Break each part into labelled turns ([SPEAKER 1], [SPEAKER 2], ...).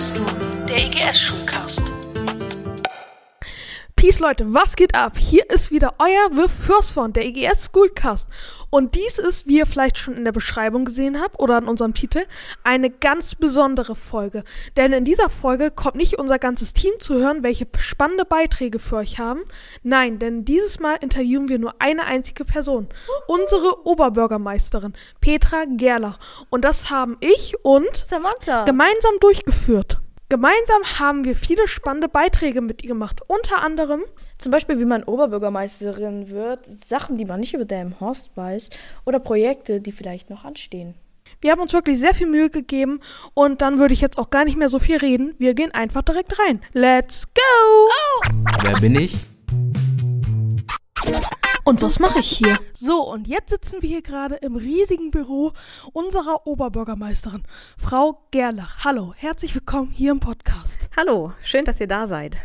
[SPEAKER 1] Fürsturm, der EGS-Schulcast.
[SPEAKER 2] Peace Leute, was geht ab? Hier ist wieder euer The First One, der EGS Schoolcast. Und dies ist, wie ihr vielleicht schon in der Beschreibung gesehen habt oder in unserem Titel, eine ganz besondere Folge. Denn in dieser Folge kommt nicht unser ganzes Team zu hören, welche spannende Beiträge für euch haben. Nein, denn dieses Mal interviewen wir nur eine einzige Person. Unsere Oberbürgermeisterin, Petra Gerlach. Und das haben ich und
[SPEAKER 3] Samantha.
[SPEAKER 2] gemeinsam durchgeführt. Gemeinsam haben wir viele spannende Beiträge mit ihr gemacht. Unter anderem
[SPEAKER 3] Zum Beispiel, wie man Oberbürgermeisterin wird, Sachen, die man nicht über Delmenhorst weiß oder Projekte, die vielleicht noch anstehen.
[SPEAKER 2] Wir haben uns wirklich sehr viel Mühe gegeben und dann würde ich jetzt auch gar nicht mehr so viel reden. Wir gehen einfach direkt rein. Let's go!
[SPEAKER 4] Wer bin ich?
[SPEAKER 2] Und was mache ich hier? So, und jetzt sitzen wir hier gerade im riesigen Büro unserer Oberbürgermeisterin, Frau Gerlach. Hallo, herzlich willkommen hier im Podcast.
[SPEAKER 5] Hallo, schön, dass ihr da seid.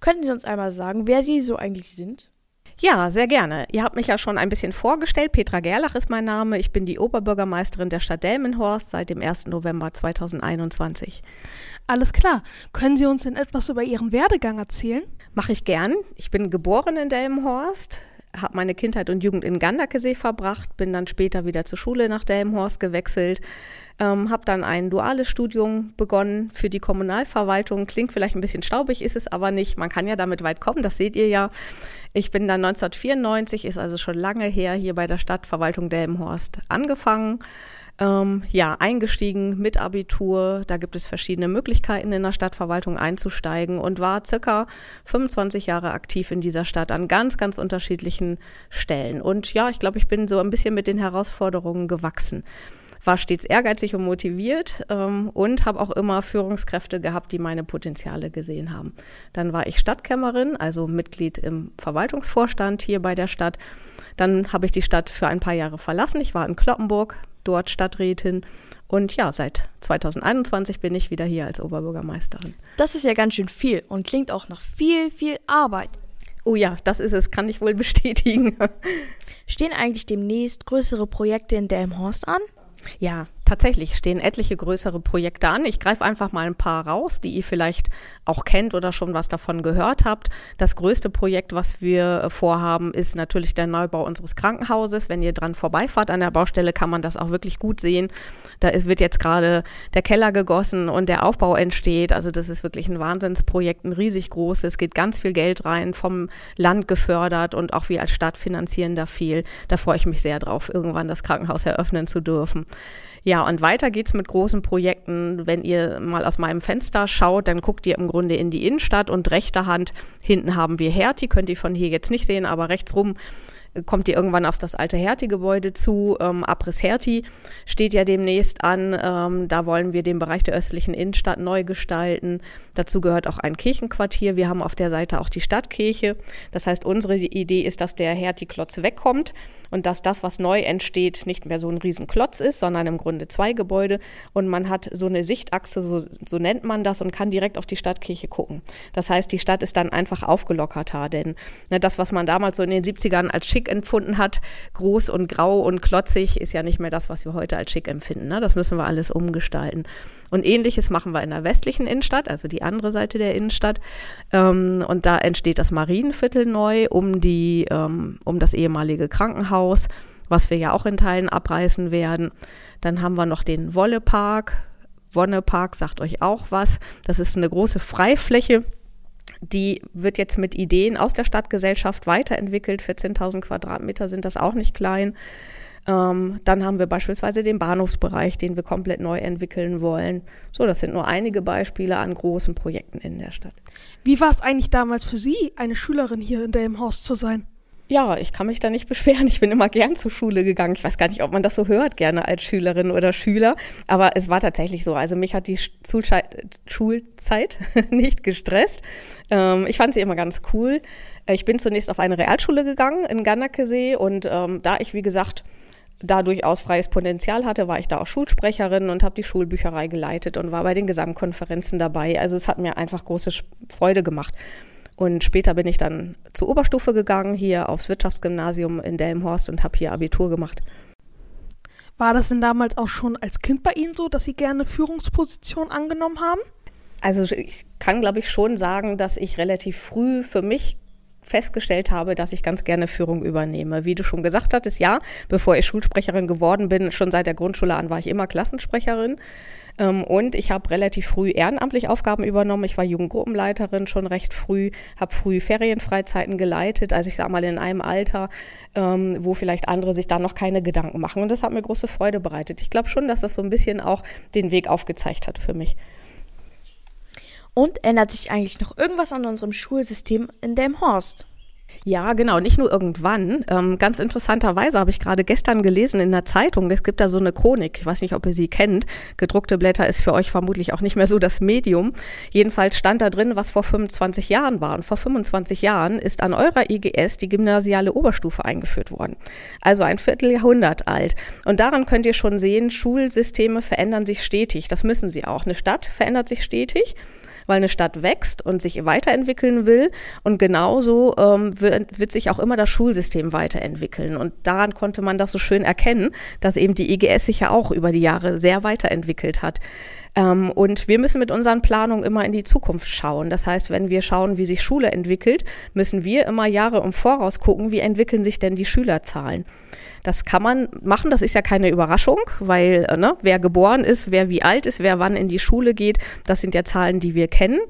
[SPEAKER 3] Könnten Sie uns einmal sagen, wer Sie so eigentlich sind?
[SPEAKER 5] Ja, sehr gerne. Ihr habt mich ja schon ein bisschen vorgestellt. Petra Gerlach ist mein Name. Ich bin die Oberbürgermeisterin der Stadt Delmenhorst seit dem 1. November 2021.
[SPEAKER 2] Alles klar. Können Sie uns denn etwas über Ihren Werdegang erzählen?
[SPEAKER 5] Mache ich gern. Ich bin geboren in Delmenhorst, habe meine Kindheit und Jugend in Gandakesee verbracht, bin dann später wieder zur Schule nach Delmenhorst gewechselt, ähm, habe dann ein duales Studium begonnen für die Kommunalverwaltung. Klingt vielleicht ein bisschen staubig, ist es aber nicht. Man kann ja damit weit kommen, das seht ihr ja. Ich bin dann 1994, ist also schon lange her, hier bei der Stadtverwaltung Delmenhorst angefangen. Ähm, ja, eingestiegen mit Abitur. Da gibt es verschiedene Möglichkeiten in der Stadtverwaltung einzusteigen und war circa 25 Jahre aktiv in dieser Stadt an ganz, ganz unterschiedlichen Stellen. Und ja, ich glaube, ich bin so ein bisschen mit den Herausforderungen gewachsen war stets ehrgeizig und motiviert ähm, und habe auch immer Führungskräfte gehabt, die meine Potenziale gesehen haben. Dann war ich Stadtkämmerin, also Mitglied im Verwaltungsvorstand hier bei der Stadt. Dann habe ich die Stadt für ein paar Jahre verlassen. Ich war in Kloppenburg, dort Stadträtin. Und ja, seit 2021 bin ich wieder hier als Oberbürgermeisterin.
[SPEAKER 3] Das ist ja ganz schön viel und klingt auch nach viel, viel Arbeit.
[SPEAKER 5] Oh ja, das ist es, kann ich wohl bestätigen.
[SPEAKER 3] Stehen eigentlich demnächst größere Projekte in Delmenhorst an?
[SPEAKER 5] Ja, tatsächlich stehen etliche größere Projekte an. Ich greife einfach mal ein paar raus, die ihr vielleicht auch kennt oder schon was davon gehört habt. Das größte Projekt, was wir vorhaben, ist natürlich der Neubau unseres Krankenhauses. Wenn ihr dran vorbeifahrt an der Baustelle, kann man das auch wirklich gut sehen. Da ist, wird jetzt gerade der Keller gegossen und der Aufbau entsteht. Also das ist wirklich ein Wahnsinnsprojekt, ein riesig großes. Es geht ganz viel Geld rein, vom Land gefördert und auch wir als Stadt finanzieren da viel. Da freue ich mich sehr drauf, irgendwann das Krankenhaus eröffnen zu dürfen. Ja, und weiter geht's mit großen Projekten. Wenn ihr mal aus meinem Fenster schaut, dann guckt ihr im Grunde in die Innenstadt und rechter Hand hinten haben wir Hertie, könnt ihr von hier jetzt nicht sehen, aber rechts rum kommt ihr irgendwann auf das alte Hertie-Gebäude zu. Ähm, Abriss Hertie steht ja demnächst an. Ähm, da wollen wir den Bereich der östlichen Innenstadt neu gestalten. Dazu gehört auch ein Kirchenquartier. Wir haben auf der Seite auch die Stadtkirche. Das heißt, unsere Idee ist, dass der Hertie-Klotz wegkommt und dass das, was neu entsteht, nicht mehr so ein Riesenklotz ist, sondern im Grunde zwei Gebäude. Und man hat so eine Sichtachse, so, so nennt man das, und kann direkt auf die Stadtkirche gucken. Das heißt, die Stadt ist dann einfach aufgelockerter, denn ne, das, was man damals so in den 70ern als schick empfunden hat, groß und grau und klotzig, ist ja nicht mehr das, was wir heute als schick empfinden. Ne? Das müssen wir alles umgestalten. Und ähnliches machen wir in der westlichen Innenstadt, also die andere Seite der Innenstadt. Ähm, und da entsteht das Marienviertel neu um, die, ähm, um das ehemalige Krankenhaus, was wir ja auch in Teilen abreißen werden. Dann haben wir noch den Wollepark. Wonnepark sagt euch auch was. Das ist eine große Freifläche die wird jetzt mit Ideen aus der Stadtgesellschaft weiterentwickelt. 14.000 Quadratmeter sind das auch nicht klein. Ähm, dann haben wir beispielsweise den Bahnhofsbereich, den wir komplett neu entwickeln wollen. So, das sind nur einige Beispiele an großen Projekten in der Stadt.
[SPEAKER 2] Wie war es eigentlich damals für Sie, eine Schülerin hier in Delmenhorst zu sein?
[SPEAKER 5] Ja, ich kann mich da nicht beschweren. Ich bin immer gern zur Schule gegangen. Ich weiß gar nicht, ob man das so hört, gerne als Schülerin oder Schüler. Aber es war tatsächlich so. Also mich hat die Schulzeit nicht gestresst. Ähm, ich fand sie immer ganz cool. Ich bin zunächst auf eine Realschule gegangen in Gannakesee und ähm, da ich, wie gesagt, da durchaus freies Potenzial hatte, war ich da auch Schulsprecherin und habe die Schulbücherei geleitet und war bei den Gesamtkonferenzen dabei. Also es hat mir einfach große Freude gemacht. Und später bin ich dann zur Oberstufe gegangen, hier aufs Wirtschaftsgymnasium in Delmenhorst und habe hier Abitur gemacht.
[SPEAKER 2] War das denn damals auch schon als Kind bei Ihnen so, dass Sie gerne Führungspositionen angenommen haben?
[SPEAKER 5] Also ich kann, glaube ich, schon sagen, dass ich relativ früh für mich festgestellt habe, dass ich ganz gerne Führung übernehme. Wie du schon gesagt hattest, ja, bevor ich Schulsprecherin geworden bin, schon seit der Grundschule an war ich immer Klassensprecherin. Ähm, und ich habe relativ früh ehrenamtlich Aufgaben übernommen. Ich war Jugendgruppenleiterin schon recht früh, habe früh Ferienfreizeiten geleitet, also ich sage mal in einem Alter, ähm, wo vielleicht andere sich da noch keine Gedanken machen. Und das hat mir große Freude bereitet. Ich glaube schon, dass das so ein bisschen auch den Weg aufgezeigt hat für mich.
[SPEAKER 3] Und ändert sich eigentlich noch irgendwas an unserem Schulsystem in Delmhorst?
[SPEAKER 5] Ja, genau, nicht nur irgendwann. Ähm, ganz interessanterweise habe ich gerade gestern gelesen in der Zeitung, es gibt da so eine Chronik, ich weiß nicht, ob ihr sie kennt. Gedruckte Blätter ist für euch vermutlich auch nicht mehr so das Medium. Jedenfalls stand da drin, was vor 25 Jahren war. Und vor 25 Jahren ist an eurer IGS die gymnasiale Oberstufe eingeführt worden. Also ein Vierteljahrhundert alt. Und daran könnt ihr schon sehen, Schulsysteme verändern sich stetig. Das müssen sie auch. Eine Stadt verändert sich stetig weil eine Stadt wächst und sich weiterentwickeln will. Und genauso ähm, wird, wird sich auch immer das Schulsystem weiterentwickeln. Und daran konnte man das so schön erkennen, dass eben die IGS sich ja auch über die Jahre sehr weiterentwickelt hat. Ähm, und wir müssen mit unseren Planungen immer in die Zukunft schauen. Das heißt, wenn wir schauen, wie sich Schule entwickelt, müssen wir immer Jahre im Voraus gucken, wie entwickeln sich denn die Schülerzahlen. Das kann man machen, das ist ja keine Überraschung, weil äh, ne, wer geboren ist, wer wie alt ist, wer wann in die Schule geht, das sind ja Zahlen, die wir kennen.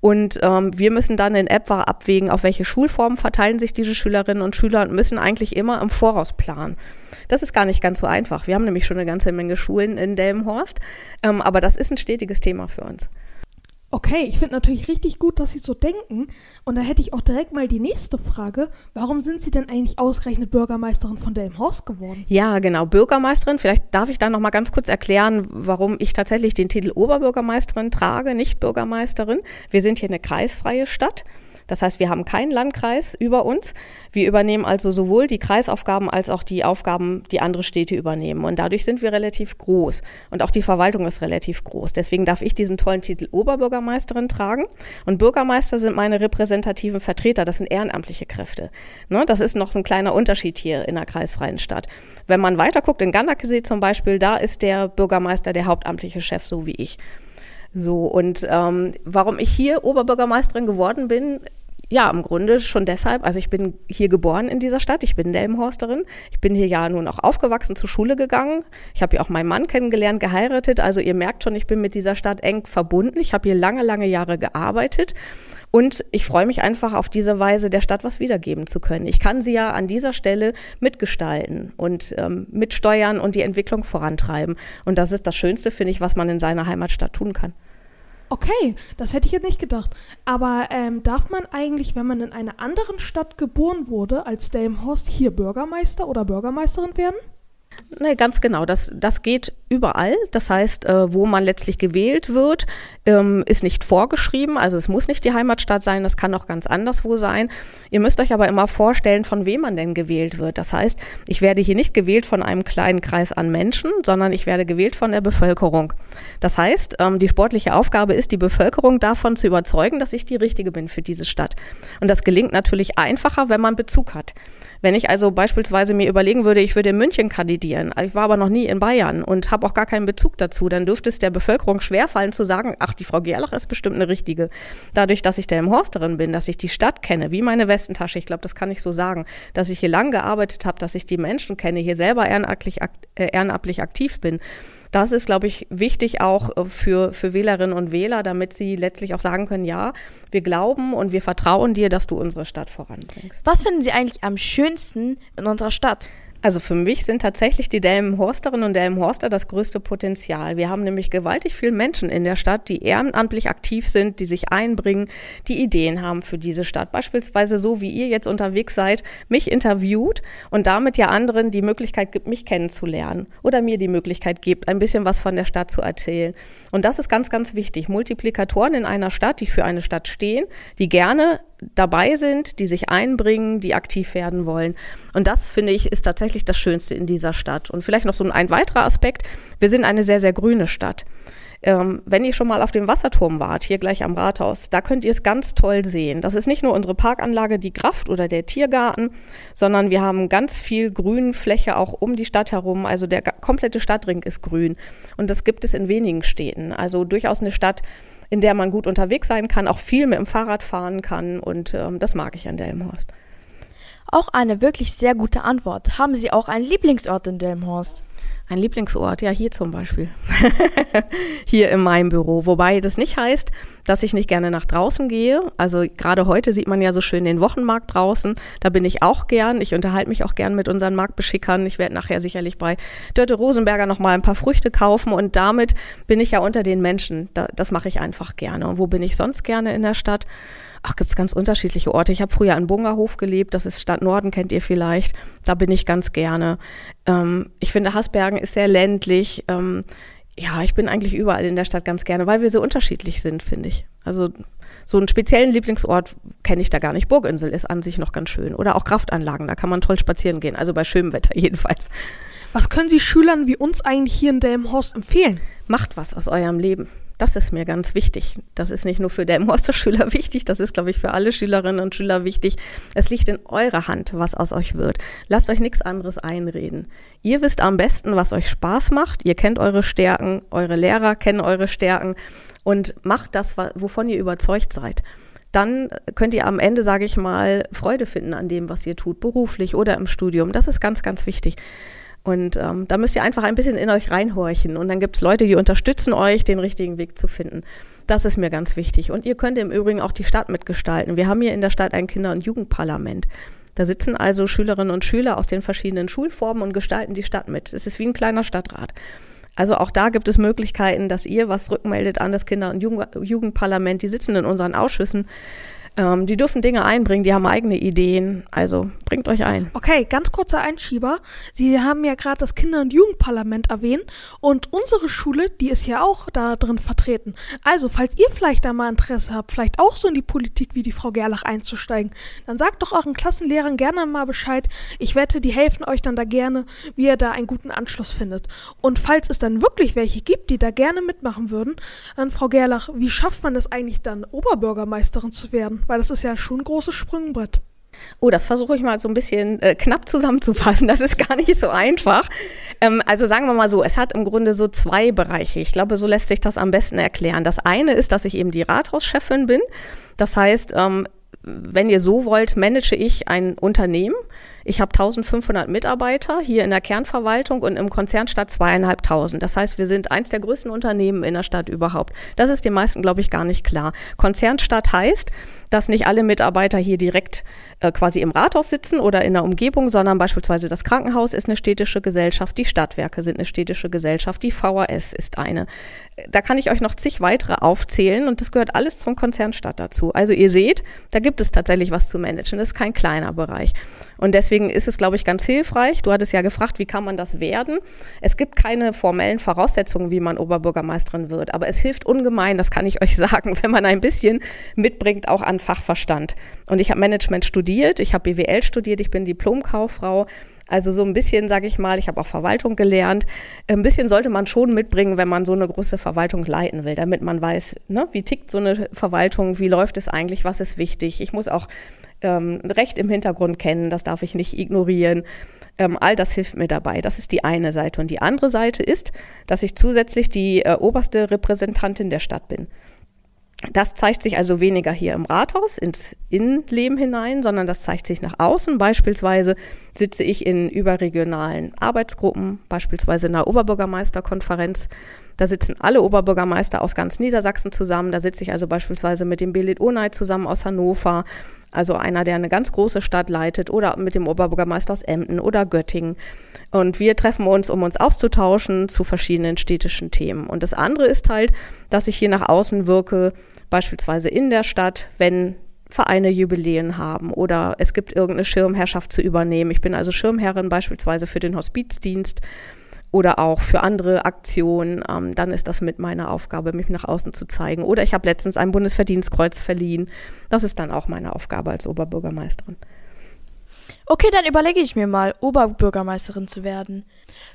[SPEAKER 5] Und ähm, wir müssen dann in etwa abwägen, auf welche Schulformen verteilen sich diese Schülerinnen und Schüler und müssen eigentlich immer im Voraus planen. Das ist gar nicht ganz so einfach. Wir haben nämlich schon eine ganze Menge Schulen in Delmenhorst, ähm, aber das ist ein stetiges Thema für uns.
[SPEAKER 2] Okay, ich finde natürlich richtig gut, dass Sie so denken. Und da hätte ich auch direkt mal die nächste Frage. Warum sind Sie denn eigentlich ausgerechnet Bürgermeisterin von Delmhorst geworden?
[SPEAKER 5] Ja, genau, Bürgermeisterin. Vielleicht darf ich da noch mal ganz kurz erklären, warum ich tatsächlich den Titel Oberbürgermeisterin trage, nicht Bürgermeisterin. Wir sind hier eine kreisfreie Stadt. Das heißt, wir haben keinen Landkreis über uns. Wir übernehmen also sowohl die Kreisaufgaben als auch die Aufgaben, die andere Städte übernehmen. Und dadurch sind wir relativ groß. Und auch die Verwaltung ist relativ groß. Deswegen darf ich diesen tollen Titel Oberbürgermeisterin tragen. Und Bürgermeister sind meine repräsentativen Vertreter. Das sind ehrenamtliche Kräfte. Ne? Das ist noch so ein kleiner Unterschied hier in der kreisfreien Stadt. Wenn man weiterguckt, in Gandakesee zum Beispiel, da ist der Bürgermeister der hauptamtliche Chef, so wie ich. So, und ähm, warum ich hier Oberbürgermeisterin geworden bin, ja, im Grunde schon deshalb. Also ich bin hier geboren in dieser Stadt. Ich bin Delmenhorsterin. Ich bin hier ja nun auch aufgewachsen, zur Schule gegangen. Ich habe hier auch meinen Mann kennengelernt, geheiratet. Also ihr merkt schon, ich bin mit dieser Stadt eng verbunden. Ich habe hier lange, lange Jahre gearbeitet. Und ich freue mich einfach auf diese Weise der Stadt was wiedergeben zu können. Ich kann sie ja an dieser Stelle mitgestalten und ähm, mitsteuern und die Entwicklung vorantreiben. Und das ist das Schönste, finde ich, was man in seiner Heimatstadt tun kann.
[SPEAKER 2] Okay, das hätte ich jetzt nicht gedacht. Aber ähm, darf man eigentlich, wenn man in einer anderen Stadt geboren wurde, als Delmenhorst hier Bürgermeister oder Bürgermeisterin werden?
[SPEAKER 5] Nee, ganz genau. Das, das geht überall. Das heißt, äh, wo man letztlich gewählt wird, ähm, ist nicht vorgeschrieben. Also es muss nicht die Heimatstadt sein, das kann auch ganz anderswo sein. Ihr müsst euch aber immer vorstellen, von wem man denn gewählt wird. Das heißt, ich werde hier nicht gewählt von einem kleinen Kreis an Menschen, sondern ich werde gewählt von der Bevölkerung. Das heißt, ähm, die sportliche Aufgabe ist, die Bevölkerung davon zu überzeugen, dass ich die Richtige bin für diese Stadt. Und das gelingt natürlich einfacher, wenn man Bezug hat. Wenn ich also beispielsweise mir überlegen würde, ich würde in München kandidieren, ich war aber noch nie in Bayern und habe auch gar keinen Bezug dazu, dann dürfte es der Bevölkerung schwerfallen zu sagen, ach, die Frau Gerlach ist bestimmt eine richtige. Dadurch, dass ich der im Horsterin bin, dass ich die Stadt kenne, wie meine Westentasche, ich glaube, das kann ich so sagen, dass ich hier lang gearbeitet habe, dass ich die Menschen kenne, hier selber ehrenamtlich, äh, ehrenamtlich aktiv bin, das ist, glaube ich, wichtig auch äh, für, für Wählerinnen und Wähler, damit sie letztlich auch sagen können, ja, wir glauben und wir vertrauen dir, dass du unsere Stadt voranbringst.
[SPEAKER 3] Was finden Sie eigentlich am schönsten in unserer Stadt?
[SPEAKER 5] Also für mich sind tatsächlich die Delmenhorsterinnen und Delmenhorster das größte Potenzial. Wir haben nämlich gewaltig viele Menschen in der Stadt, die ehrenamtlich aktiv sind, die sich einbringen, die Ideen haben für diese Stadt. Beispielsweise so, wie ihr jetzt unterwegs seid, mich interviewt und damit ja anderen die Möglichkeit gibt, mich kennenzulernen oder mir die Möglichkeit gibt, ein bisschen was von der Stadt zu erzählen. Und das ist ganz, ganz wichtig. Multiplikatoren in einer Stadt, die für eine Stadt stehen, die gerne dabei sind, die sich einbringen, die aktiv werden wollen. Und das, finde ich, ist tatsächlich das Schönste in dieser Stadt. Und vielleicht noch so ein weiterer Aspekt. Wir sind eine sehr, sehr grüne Stadt. Ähm, wenn ihr schon mal auf dem Wasserturm wart, hier gleich am Rathaus, da könnt ihr es ganz toll sehen. Das ist nicht nur unsere Parkanlage, die Kraft oder der Tiergarten, sondern wir haben ganz viel Grünfläche auch um die Stadt herum. Also der komplette Stadtring ist grün. Und das gibt es in wenigen Städten. Also durchaus eine Stadt, in der man gut unterwegs sein kann, auch viel mit dem Fahrrad fahren kann. Und ähm, das mag ich an Delmenhorst.
[SPEAKER 3] Auch eine wirklich sehr gute Antwort. Haben Sie auch einen Lieblingsort in Delmenhorst?
[SPEAKER 5] Ein Lieblingsort, ja, hier zum Beispiel. hier in meinem Büro. Wobei das nicht heißt, dass ich nicht gerne nach draußen gehe. Also gerade heute sieht man ja so schön den Wochenmarkt draußen. Da bin ich auch gern. Ich unterhalte mich auch gern mit unseren Marktbeschickern. Ich werde nachher sicherlich bei Dörte Rosenberger noch mal ein paar Früchte kaufen und damit bin ich ja unter den Menschen. das mache ich einfach gerne. Und wo bin ich sonst gerne in der Stadt? Ach, gibt es ganz unterschiedliche Orte. Ich habe früher an Bungerhof gelebt, das ist Stadt Norden, kennt ihr vielleicht. Da bin ich ganz gerne. Ähm, ich finde, Hasbergen ist sehr ländlich. Ähm, ja, ich bin eigentlich überall in der Stadt ganz gerne, weil wir so unterschiedlich sind, finde ich. Also so einen speziellen Lieblingsort kenne ich da gar nicht. Burginsel ist an sich noch ganz schön. Oder auch Kraftanlagen, da kann man toll spazieren gehen. Also bei schönem Wetter jedenfalls.
[SPEAKER 2] Was können Sie Schülern wie uns eigentlich hier in Delmenhorst empfehlen?
[SPEAKER 5] Macht was aus eurem Leben. Das ist mir ganz wichtig. Das ist nicht nur für der Schüler wichtig, das ist, glaube ich, für alle Schülerinnen und Schüler wichtig. Es liegt in eurer Hand, was aus euch wird. Lasst euch nichts anderes einreden. Ihr wisst am besten, was euch Spaß macht. Ihr kennt eure Stärken, eure Lehrer kennen eure Stärken und macht das, wovon ihr überzeugt seid dann könnt ihr am Ende, sage ich mal, Freude finden an dem, was ihr tut, beruflich oder im Studium. Das ist ganz, ganz wichtig. Und ähm, da müsst ihr einfach ein bisschen in euch reinhorchen. Und dann gibt es Leute, die unterstützen euch, den richtigen Weg zu finden. Das ist mir ganz wichtig. Und ihr könnt im Übrigen auch die Stadt mitgestalten. Wir haben hier in der Stadt ein Kinder- und Jugendparlament. Da sitzen also Schülerinnen und Schüler aus den verschiedenen Schulformen und gestalten die Stadt mit. Es ist wie ein kleiner Stadtrat. Also auch da gibt es Möglichkeiten, dass ihr was rückmeldet an das Kinder- und Jugendparlament. Die sitzen in unseren Ausschüssen. Ähm, die dürfen Dinge einbringen, die haben eigene Ideen. Also bringt euch ein.
[SPEAKER 2] Okay, ganz kurzer Einschieber. Sie haben ja gerade das Kinder- und Jugendparlament erwähnt und unsere Schule, die ist ja auch da drin vertreten. Also, falls ihr vielleicht da mal Interesse habt, vielleicht auch so in die Politik wie die Frau Gerlach einzusteigen, dann sagt doch euren Klassenlehrern gerne mal Bescheid. Ich wette, die helfen euch dann da gerne, wie ihr da einen guten Anschluss findet. Und falls es dann wirklich welche gibt, die da gerne mitmachen würden, dann Frau Gerlach, wie schafft man es eigentlich dann, Oberbürgermeisterin zu werden? Weil das ist ja schon ein großes Sprungbrett.
[SPEAKER 5] Oh, das versuche ich mal so ein bisschen äh, knapp zusammenzufassen. Das ist gar nicht so einfach. Ähm, also sagen wir mal so, es hat im Grunde so zwei Bereiche. Ich glaube, so lässt sich das am besten erklären. Das eine ist, dass ich eben die Rathauschefin bin. Das heißt, ähm, wenn ihr so wollt, manage ich ein Unternehmen. Ich habe 1500 Mitarbeiter hier in der Kernverwaltung und im Konzern statt zweieinhalbtausend. Das heißt, wir sind eins der größten Unternehmen in der Stadt überhaupt. Das ist den meisten, glaube ich, gar nicht klar. Konzernstadt heißt, dass nicht alle Mitarbeiter hier direkt äh, quasi im Rathaus sitzen oder in der Umgebung, sondern beispielsweise das Krankenhaus ist eine städtische Gesellschaft, die Stadtwerke sind eine städtische Gesellschaft, die VHS ist eine. Da kann ich euch noch zig weitere aufzählen und das gehört alles zum Konzernstadt dazu. Also ihr seht, da gibt es tatsächlich was zu managen. Das ist kein kleiner Bereich. Und deswegen ist es, glaube ich, ganz hilfreich. Du hattest ja gefragt, wie kann man das werden? Es gibt keine formellen Voraussetzungen, wie man Oberbürgermeisterin wird, aber es hilft ungemein, das kann ich euch sagen, wenn man ein bisschen mitbringt, auch an Fachverstand. Und ich habe Management studiert, ich habe BWL studiert, ich bin Diplomkauffrau. Also so ein bisschen, sage ich mal, ich habe auch Verwaltung gelernt. Ein bisschen sollte man schon mitbringen, wenn man so eine große Verwaltung leiten will, damit man weiß, ne, wie tickt so eine Verwaltung, wie läuft es eigentlich, was ist wichtig. Ich muss auch ähm, Recht im Hintergrund kennen, das darf ich nicht ignorieren. Ähm, all das hilft mir dabei. Das ist die eine Seite. Und die andere Seite ist, dass ich zusätzlich die äh, oberste Repräsentantin der Stadt bin. Das zeigt sich also weniger hier im Rathaus ins Innenleben hinein, sondern das zeigt sich nach außen. Beispielsweise sitze ich in überregionalen Arbeitsgruppen, beispielsweise in der Oberbürgermeisterkonferenz. Da sitzen alle Oberbürgermeister aus ganz Niedersachsen zusammen. Da sitze ich also beispielsweise mit dem Belit Onay zusammen aus Hannover, also einer, der eine ganz große Stadt leitet, oder mit dem Oberbürgermeister aus Emden oder Göttingen. Und wir treffen uns, um uns auszutauschen zu verschiedenen städtischen Themen. Und das andere ist halt, dass ich hier nach außen wirke, beispielsweise in der Stadt, wenn Vereine Jubiläen haben oder es gibt irgendeine Schirmherrschaft zu übernehmen. Ich bin also Schirmherrin beispielsweise für den Hospizdienst oder auch für andere Aktionen, ähm, dann ist das mit meiner Aufgabe, mich nach außen zu zeigen. Oder ich habe letztens ein Bundesverdienstkreuz verliehen. Das ist dann auch meine Aufgabe als Oberbürgermeisterin.
[SPEAKER 3] Okay, dann überlege ich mir mal, Oberbürgermeisterin zu werden.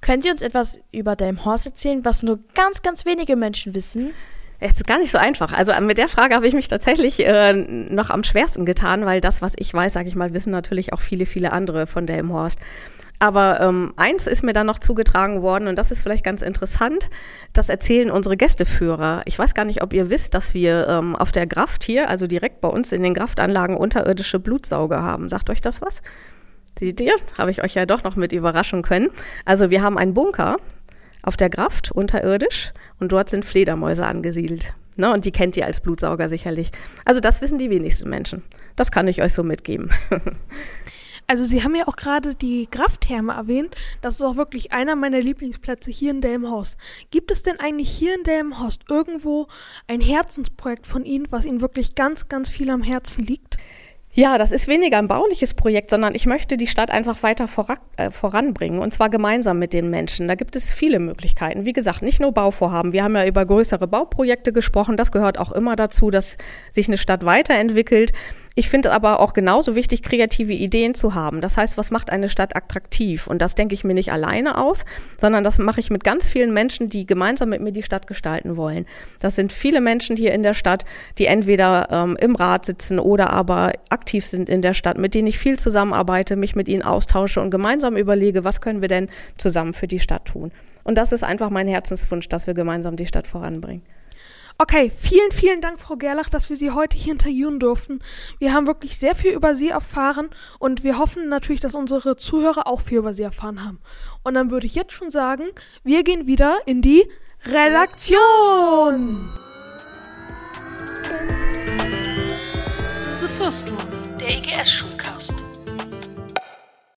[SPEAKER 3] Können Sie uns etwas über Delmhorst erzählen, was nur ganz, ganz wenige Menschen wissen?
[SPEAKER 5] Es ist gar nicht so einfach. Also mit der Frage habe ich mich tatsächlich äh, noch am schwersten getan, weil das, was ich weiß, sage ich mal, wissen natürlich auch viele, viele andere von Delmhorst. Aber ähm, eins ist mir dann noch zugetragen worden und das ist vielleicht ganz interessant. Das erzählen unsere Gästeführer. Ich weiß gar nicht, ob ihr wisst, dass wir ähm, auf der Graft hier, also direkt bei uns in den Graftanlagen, unterirdische Blutsauger haben. Sagt euch das was? Seht ihr? Habe ich euch ja doch noch mit überraschen können. Also wir haben einen Bunker auf der Graft unterirdisch und dort sind Fledermäuse angesiedelt. Ne, und die kennt ihr als Blutsauger sicherlich. Also das wissen die wenigsten Menschen. Das kann ich euch so mitgeben.
[SPEAKER 2] Also Sie haben ja auch gerade die Krafttherme erwähnt. Das ist auch wirklich einer meiner Lieblingsplätze hier in Delmhorst. Gibt es denn eigentlich hier in Delmhorst irgendwo ein Herzensprojekt von Ihnen, was Ihnen wirklich ganz, ganz viel am Herzen liegt?
[SPEAKER 5] Ja, das ist weniger ein bauliches Projekt, sondern ich möchte die Stadt einfach weiter äh, voranbringen und zwar gemeinsam mit den Menschen. Da gibt es viele Möglichkeiten. Wie gesagt, nicht nur Bauvorhaben. Wir haben ja über größere Bauprojekte gesprochen. Das gehört auch immer dazu, dass sich eine Stadt weiterentwickelt. Ich finde aber auch genauso wichtig, kreative Ideen zu haben. Das heißt, was macht eine Stadt attraktiv? Und das denke ich mir nicht alleine aus, sondern das mache ich mit ganz vielen Menschen, die gemeinsam mit mir die Stadt gestalten wollen. Das sind viele Menschen hier in der Stadt, die entweder ähm, im Rat sitzen oder aber aktiv sind in der Stadt, mit denen ich viel zusammenarbeite, mich mit ihnen austausche und gemeinsam überlege, was können wir denn zusammen für die Stadt tun. Und das ist einfach mein Herzenswunsch, dass wir gemeinsam die Stadt voranbringen.
[SPEAKER 2] Okay, vielen, vielen Dank, Frau Gerlach, dass wir Sie heute hier interviewen durften. Wir haben wirklich sehr viel über Sie erfahren und wir hoffen natürlich, dass unsere Zuhörer auch viel über Sie erfahren haben. Und dann würde ich jetzt schon sagen, wir gehen wieder in die Redaktion.
[SPEAKER 1] The First One, der EGS-Schulcast.